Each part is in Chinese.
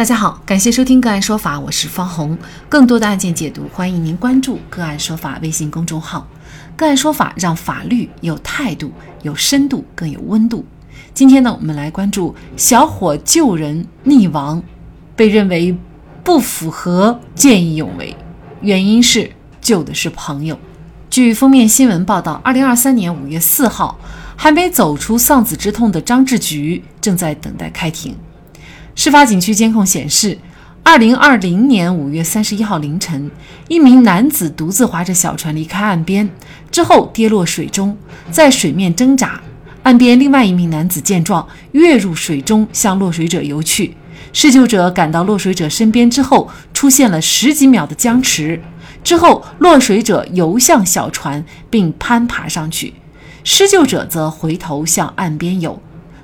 大家好，感谢收听个案说法，我是方红。更多的案件解读，欢迎您关注个案说法微信公众号。个案说法让法律有态度、有深度、更有温度。今天呢，我们来关注小伙救人溺亡，被认为不符合见义勇为，原因是救的是朋友。据封面新闻报道，二零二三年五月四号，还没走出丧子之痛的张志菊正在等待开庭。事发景区监控显示，二零二零年五月三十一号凌晨，一名男子独自划着小船离开岸边，之后跌落水中，在水面挣扎。岸边另外一名男子见状，跃入水中向落水者游去。施救者赶到落水者身边之后，出现了十几秒的僵持。之后，落水者游向小船并攀爬上去，施救者则回头向岸边游。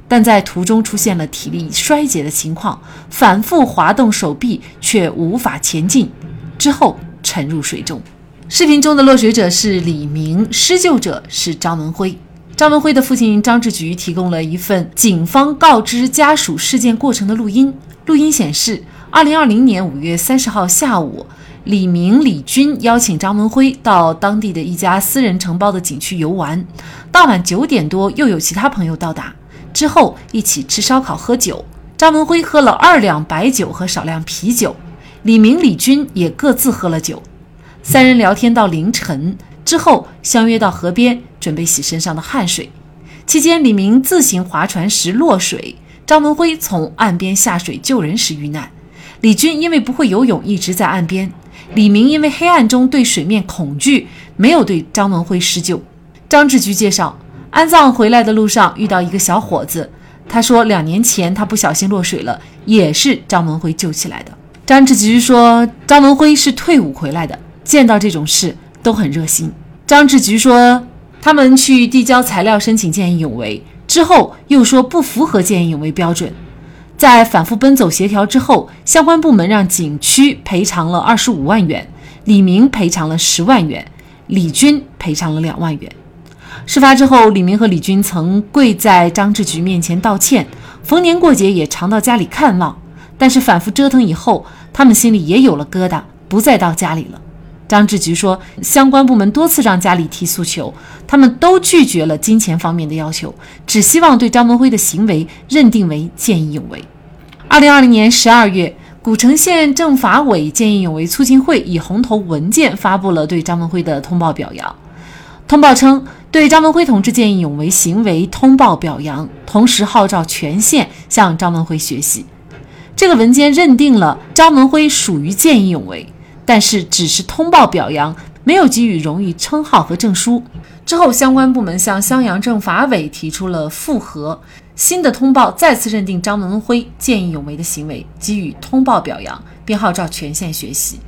但在途中出现了体力衰竭的情况，反复滑动手臂却无法前进，之后沉入水中。视频中的落水者是李明，施救者是张文辉。张文辉的父亲张志菊提供了一份警方告知家属事件过程的录音。录音显示，二零二零年五月三十号下午，李明、李军邀请张文辉到当地的一家私人承包的景区游玩。当晚九点多，又有其他朋友到达。之后一起吃烧烤喝酒，张文辉喝了二两白酒和少量啤酒，李明、李军也各自喝了酒，三人聊天到凌晨，之后相约到河边准备洗身上的汗水。期间，李明自行划船时落水，张文辉从岸边下水救人时遇难。李军因为不会游泳一直在岸边，李明因为黑暗中对水面恐惧，没有对张文辉施救。张志菊介绍。安葬回来的路上遇到一个小伙子，他说两年前他不小心落水了，也是张文辉救起来的。张志菊说张文辉是退伍回来的，见到这种事都很热心。张志菊说他们去递交材料申请见义勇为之后，又说不符合见义勇为标准，在反复奔走协调之后，相关部门让景区赔偿了二十五万元，李明赔偿了十万元，李军赔偿了两万元。事发之后，李明和李军曾跪在张志菊面前道歉，逢年过节也常到家里看望。但是反复折腾以后，他们心里也有了疙瘩，不再到家里了。张志菊说，相关部门多次让家里提诉求，他们都拒绝了金钱方面的要求，只希望对张文辉的行为认定为见义勇为。二零二零年十二月，古城县政法委见义勇为促进会以红头文件发布了对张文辉的通报表扬。通报称，对张文辉同志见义勇为行为通报表扬，同时号召全县向张文辉学习。这个文件认定了张文辉属于见义勇为，但是只是通报表扬，没有给予荣誉称号和证书。之后，相关部门向襄阳政法委提出了复核，新的通报再次认定张文辉见义勇为的行为，给予通报表扬，并号召全县学习。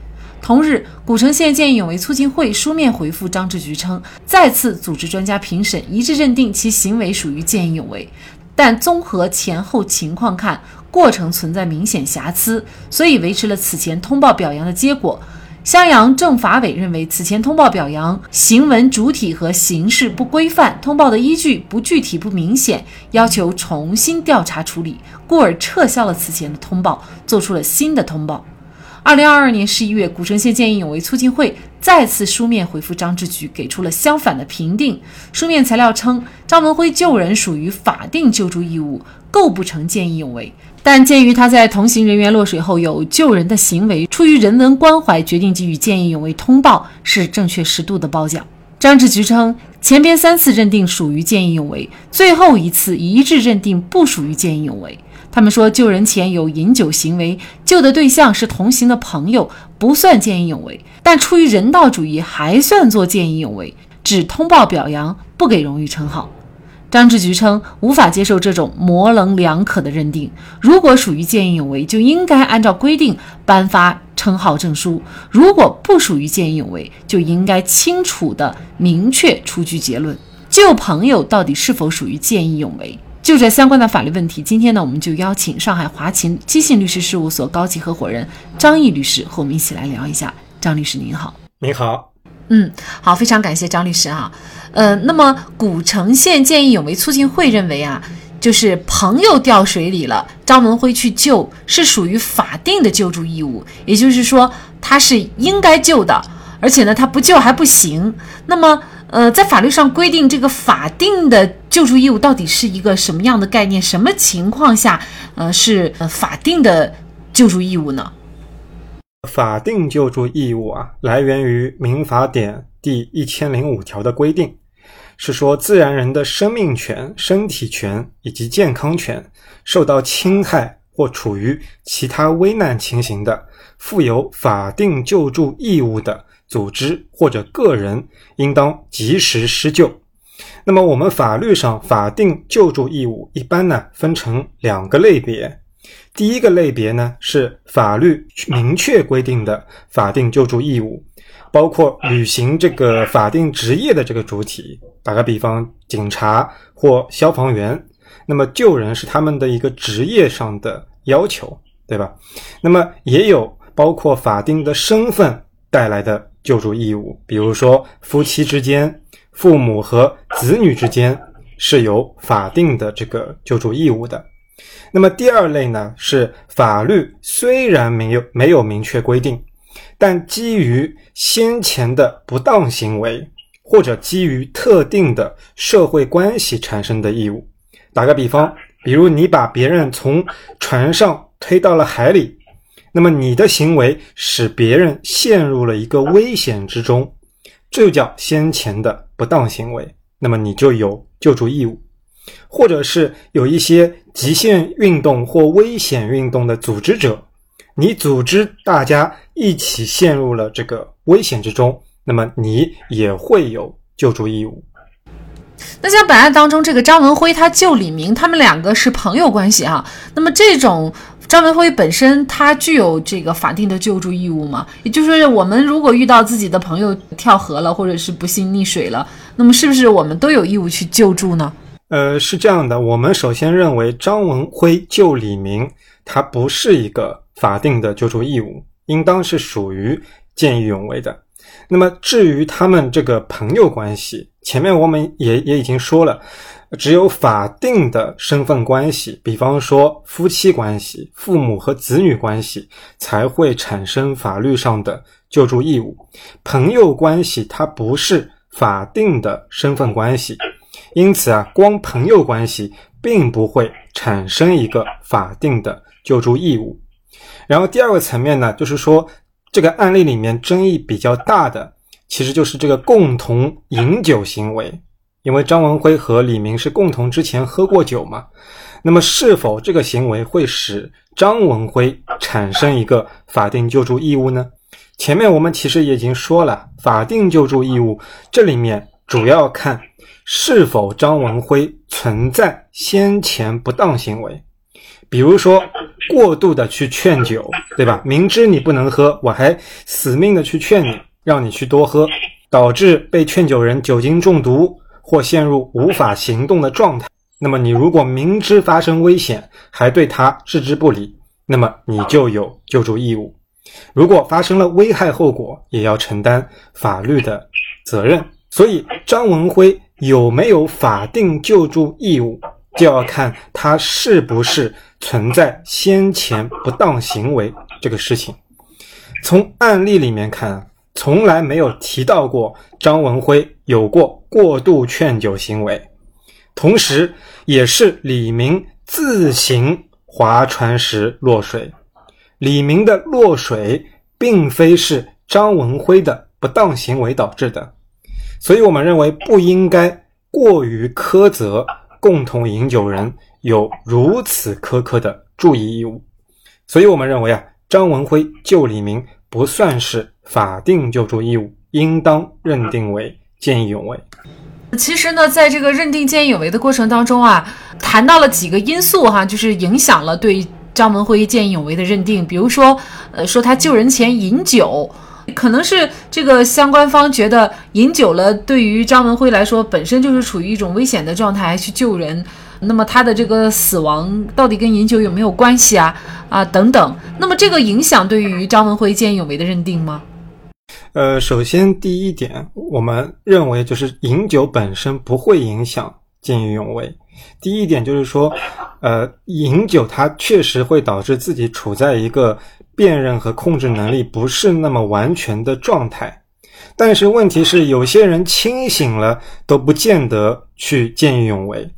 同日，古城县见义勇为促进会书面回复张志菊称，再次组织专家评审，一致认定其行为属于见义勇为，但综合前后情况看，过程存在明显瑕疵，所以维持了此前通报表扬的结果。襄阳政法委认为，此前通报表扬行文主体和形式不规范，通报的依据不具体不明显，要求重新调查处理，故而撤销了此前的通报，做出了新的通报。二零二二年十一月，古城县见义勇为促进会再次书面回复张志菊，给出了相反的评定。书面材料称，张文辉救人属于法定救助义务，构不成见义勇为。但鉴于他在同行人员落水后有救人的行为，出于人文关怀，决定给予见义勇为通报，是正确适度的褒奖。张志菊称，前边三次认定属于见义勇为，最后一次一致认定不属于见义勇为。他们说，救人前有饮酒行为，救的对象是同行的朋友，不算见义勇为；但出于人道主义，还算作见义勇为，只通报表扬，不给荣誉称号。张志菊称，无法接受这种模棱两可的认定。如果属于见义勇为，就应该按照规定颁发称号证书；如果不属于见义勇为，就应该清楚的明确出具结论。救朋友到底是否属于见义勇为？就这相关的法律问题，今天呢，我们就邀请上海华勤基信律师事务所高级合伙人张毅律师和我们一起来聊一下。张律师您好，您好，嗯，好，非常感谢张律师啊。呃，那么古城县见义勇为促进会认为啊，就是朋友掉水里了，张文辉去救，是属于法定的救助义务，也就是说他是应该救的，而且呢他不救还不行。那么，呃，在法律上规定这个法定的救助义务到底是一个什么样的概念？什么情况下，呃，是呃法定的救助义务呢？法定救助义务啊，来源于民法典第一千零五条的规定。是说，自然人的生命权、身体权以及健康权受到侵害或处于其他危难情形的，负有法定救助义务的组织或者个人，应当及时施救。那么，我们法律上法定救助义务一般呢分成两个类别。第一个类别呢是法律明确规定的法定救助义务。包括履行这个法定职业的这个主体，打个比方，警察或消防员，那么救人是他们的一个职业上的要求，对吧？那么也有包括法定的身份带来的救助义务，比如说夫妻之间、父母和子女之间是有法定的这个救助义务的。那么第二类呢，是法律虽然没有没有明确规定。但基于先前的不当行为，或者基于特定的社会关系产生的义务，打个比方，比如你把别人从船上推到了海里，那么你的行为使别人陷入了一个危险之中，这就叫先前的不当行为，那么你就有救助义务，或者是有一些极限运动或危险运动的组织者。你组织大家一起陷入了这个危险之中，那么你也会有救助义务。那像本案当中，这个张文辉他救李明，他们两个是朋友关系哈。那么这种张文辉本身他具有这个法定的救助义务吗？也就是说，我们如果遇到自己的朋友跳河了，或者是不幸溺水了，那么是不是我们都有义务去救助呢？呃，是这样的，我们首先认为张文辉救李明，他不是一个。法定的救助义务应当是属于见义勇为的。那么，至于他们这个朋友关系，前面我们也也已经说了，只有法定的身份关系，比方说夫妻关系、父母和子女关系，才会产生法律上的救助义务。朋友关系它不是法定的身份关系，因此啊，光朋友关系并不会产生一个法定的救助义务。然后第二个层面呢，就是说这个案例里面争议比较大的，其实就是这个共同饮酒行为，因为张文辉和李明是共同之前喝过酒嘛。那么是否这个行为会使张文辉产生一个法定救助义务呢？前面我们其实已经说了，法定救助义务这里面主要看是否张文辉存在先前不当行为。比如说，过度的去劝酒，对吧？明知你不能喝，我还死命的去劝你，让你去多喝，导致被劝酒人酒精中毒或陷入无法行动的状态。那么，你如果明知发生危险，还对他置之不理，那么你就有救助义务。如果发生了危害后果，也要承担法律的责任。所以，张文辉有没有法定救助义务？就要看他是不是存在先前不当行为这个事情。从案例里面看，从来没有提到过张文辉有过过度劝酒行为，同时也是李明自行划船时落水。李明的落水并非是张文辉的不当行为导致的，所以我们认为不应该过于苛责。共同饮酒人有如此苛刻的注意义务，所以我们认为啊，张文辉救李明不算是法定救助义务，应当认定为见义勇为。其实呢，在这个认定见义勇为的过程当中啊，谈到了几个因素哈，就是影响了对张文辉见义勇为的认定，比如说，呃，说他救人前饮酒。可能是这个相关方觉得饮酒了，对于张文辉来说本身就是处于一种危险的状态去救人，那么他的这个死亡到底跟饮酒有没有关系啊？啊等等，那么这个影响对于张文辉见义勇为的认定吗？呃，首先第一点，我们认为就是饮酒本身不会影响见义勇为，第一点就是说，呃，饮酒它确实会导致自己处在一个辨认和控制能力不是那么完全的状态。但是问题是，有些人清醒了都不见得去见义勇为，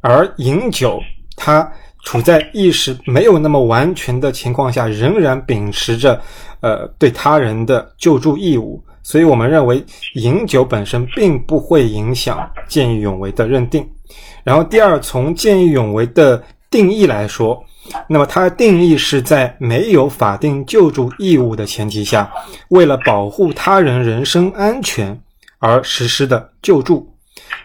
而饮酒它处在意识没有那么完全的情况下，仍然秉持着呃对他人的救助义务。所以我们认为，饮酒本身并不会影响见义勇为的认定。然后，第二，从见义勇为的定义来说，那么它的定义是在没有法定救助义务的前提下，为了保护他人人身安全而实施的救助。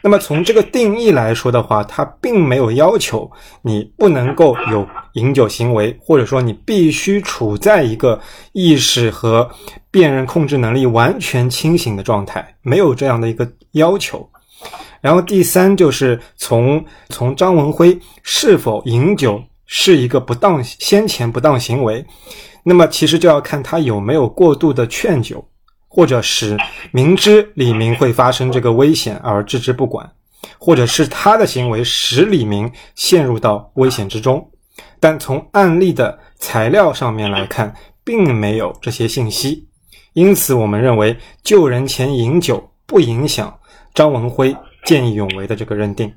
那么从这个定义来说的话，它并没有要求你不能够有饮酒行为，或者说你必须处在一个意识和辨认控制能力完全清醒的状态，没有这样的一个要求。然后第三就是从从张文辉是否饮酒是一个不当先前不当行为，那么其实就要看他有没有过度的劝酒。或者使明知李明会发生这个危险而置之不管，或者是他的行为使李明陷入到危险之中，但从案例的材料上面来看，并没有这些信息，因此我们认为救人前饮酒不影响张文辉见义勇为的这个认定。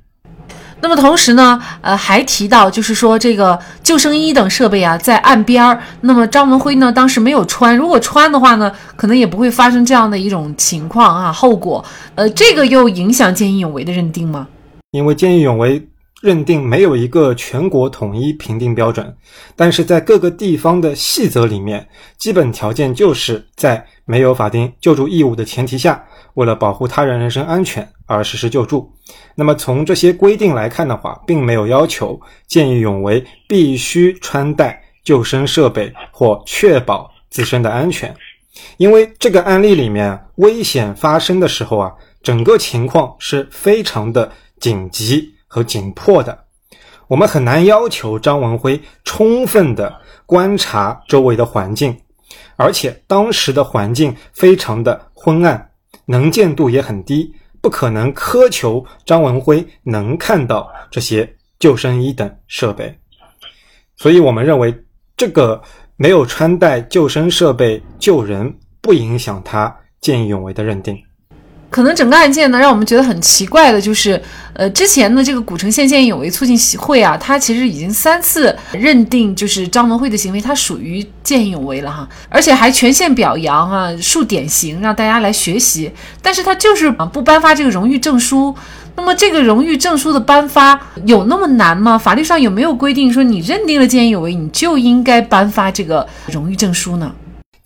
那么同时呢，呃，还提到就是说这个救生衣等设备啊，在岸边儿。那么张文辉呢，当时没有穿，如果穿的话呢，可能也不会发生这样的一种情况啊，后果。呃，这个又影响见义勇为的认定吗？因为见义勇为认定没有一个全国统一评定标准，但是在各个地方的细则里面，基本条件就是在没有法定救助义务的前提下。为了保护他人人身安全而实施救助，那么从这些规定来看的话，并没有要求见义勇为必须穿戴救生设备或确保自身的安全，因为这个案例里面危险发生的时候啊，整个情况是非常的紧急和紧迫的，我们很难要求张文辉充分的观察周围的环境，而且当时的环境非常的昏暗。能见度也很低，不可能苛求张文辉能看到这些救生衣等设备，所以我们认为这个没有穿戴救生设备救人，不影响他见义勇为的认定。可能整个案件呢，让我们觉得很奇怪的就是，呃，之前的这个古城县见义勇为促进会啊，它其实已经三次认定就是张文慧的行为，它属于见义勇为了哈，而且还全县表扬啊，树典型，让大家来学习。但是他就是，不颁发这个荣誉证书。那么这个荣誉证书的颁发有那么难吗？法律上有没有规定说你认定了见义勇为，你就应该颁发这个荣誉证书呢？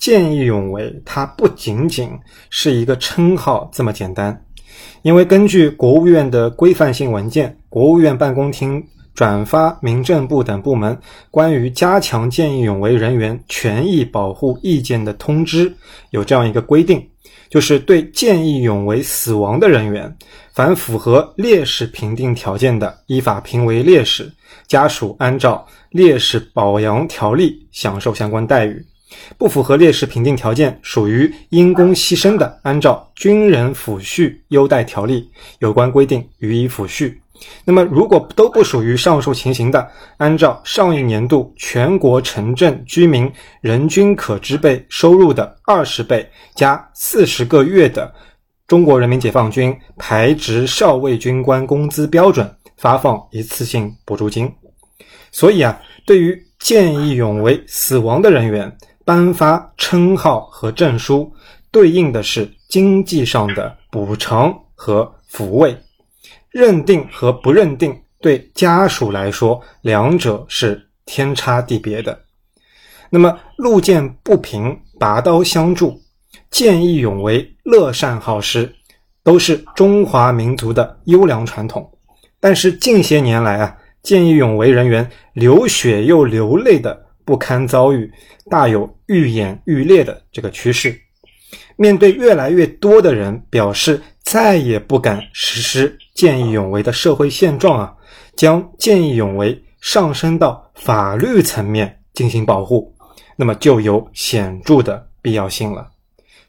见义勇为，它不仅仅是一个称号这么简单，因为根据国务院的规范性文件，国务院办公厅转发民政部等部门关于加强见义勇为人员权益保护意见的通知，有这样一个规定，就是对见义勇为死亡的人员，凡符合烈士评定条件的，依法评为烈士，家属按照烈士保养条例享受相关待遇。不符合烈士评定条件，属于因公牺牲的，按照军人抚恤优待条例有关规定予以抚恤。那么，如果都不属于上述情形的，按照上一年度全国城镇居民人均可支配收入的二十倍加四十个月的中国人民解放军排职少尉军官工资标准发放一次性补助金。所以啊，对于见义勇为死亡的人员。颁发称号和证书，对应的是经济上的补偿和抚慰，认定和不认定对家属来说，两者是天差地别的。那么路见不平，拔刀相助，见义勇为，乐善好施，都是中华民族的优良传统。但是近些年来啊，见义勇为人员流血又流泪的。不堪遭遇，大有愈演愈烈的这个趋势。面对越来越多的人表示再也不敢实施见义勇为的社会现状啊，将见义勇为上升到法律层面进行保护，那么就有显著的必要性了。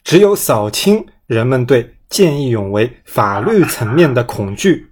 只有扫清人们对见义勇为法律层面的恐惧，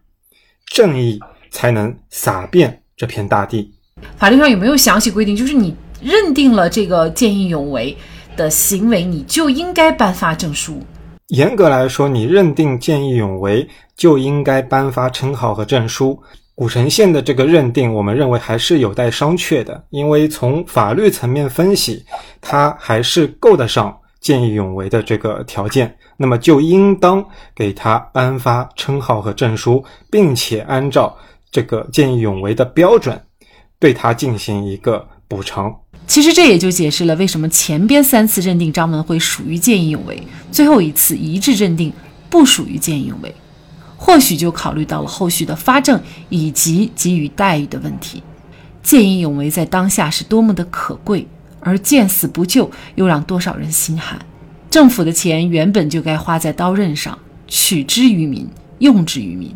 正义才能洒遍这片大地。法律上有没有详细规定？就是你认定了这个见义勇为的行为，你就应该颁发证书。严格来说，你认定见义勇为就应该颁发称号和证书。古城县的这个认定，我们认为还是有待商榷的，因为从法律层面分析，它还是够得上见义勇为的这个条件，那么就应当给他颁发称号和证书，并且按照这个见义勇为的标准，对他进行一个补偿。其实这也就解释了为什么前边三次认定张文辉属于见义勇为，最后一次一致认定不属于见义勇为，或许就考虑到了后续的发证以及给予待遇的问题。见义勇为在当下是多么的可贵，而见死不救又让多少人心寒。政府的钱原本就该花在刀刃上，取之于民，用之于民。